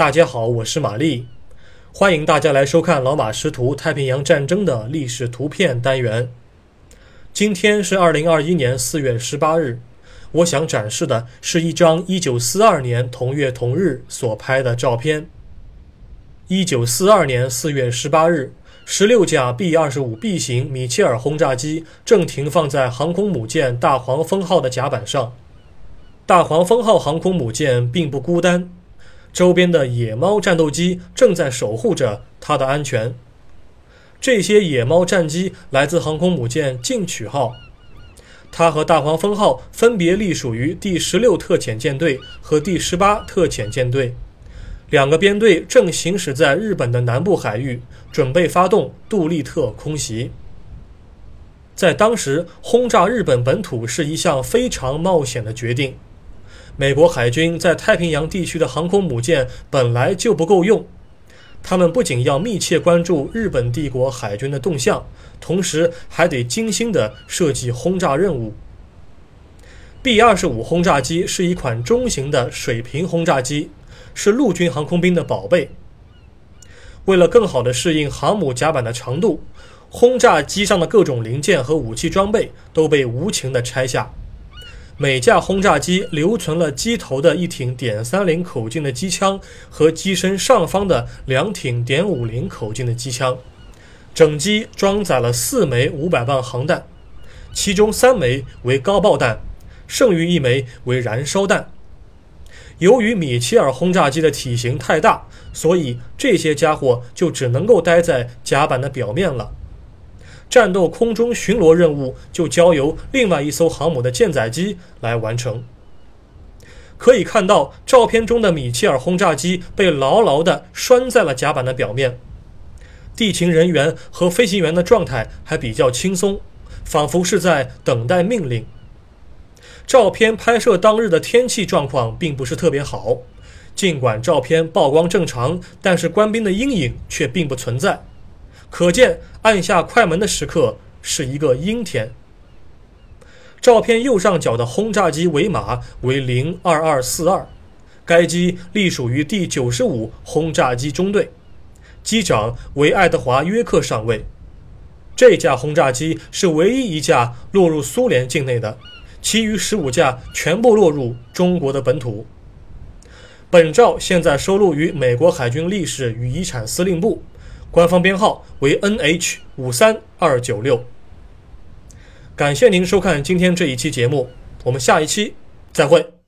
大家好，我是玛丽，欢迎大家来收看老马识图太平洋战争的历史图片单元。今天是二零二一年四月十八日，我想展示的是一张一九四二年同月同日所拍的照片。一九四二年四月十八日。十六架 B 二十五 B 型米切尔轰炸机正停放在航空母舰大黄蜂号的甲板上。大黄蜂号航空母舰并不孤单，周边的野猫战斗机正在守护着它的安全。这些野猫战机来自航空母舰进取号，它和大黄蜂号分别隶属于第十六特遣舰队和第十八特遣舰队。两个编队正行驶在日本的南部海域，准备发动杜立特空袭。在当时，轰炸日本本土是一项非常冒险的决定。美国海军在太平洋地区的航空母舰本来就不够用，他们不仅要密切关注日本帝国海军的动向，同时还得精心地设计轰炸任务。B 二十五轰炸机是一款中型的水平轰炸机。是陆军航空兵的宝贝。为了更好地适应航母甲板的长度，轰炸机上的各种零件和武器装备都被无情地拆下。每架轰炸机留存了机头的一挺点三零口径的机枪和机身上方的两挺点五零口径的机枪。整机装载了四枚五百磅航弹，其中三枚为高爆弹，剩余一枚为燃烧弹。由于米切尔轰炸机的体型太大，所以这些家伙就只能够待在甲板的表面了。战斗空中巡逻任务就交由另外一艘航母的舰载机来完成。可以看到，照片中的米切尔轰炸机被牢牢地拴在了甲板的表面。地勤人员和飞行员的状态还比较轻松，仿佛是在等待命令。照片拍摄当日的天气状况并不是特别好，尽管照片曝光正常，但是官兵的阴影却并不存在，可见按下快门的时刻是一个阴天。照片右上角的轰炸机尾码为零二二四二，该机隶属于第九十五轰炸机中队，机长为爱德华约克上尉。这架轰炸机是唯一一架落入苏联境内的。其余十五架全部落入中国的本土。本照现在收录于美国海军历史与遗产司令部，官方编号为 NH 五三二九六。感谢您收看今天这一期节目，我们下一期再会。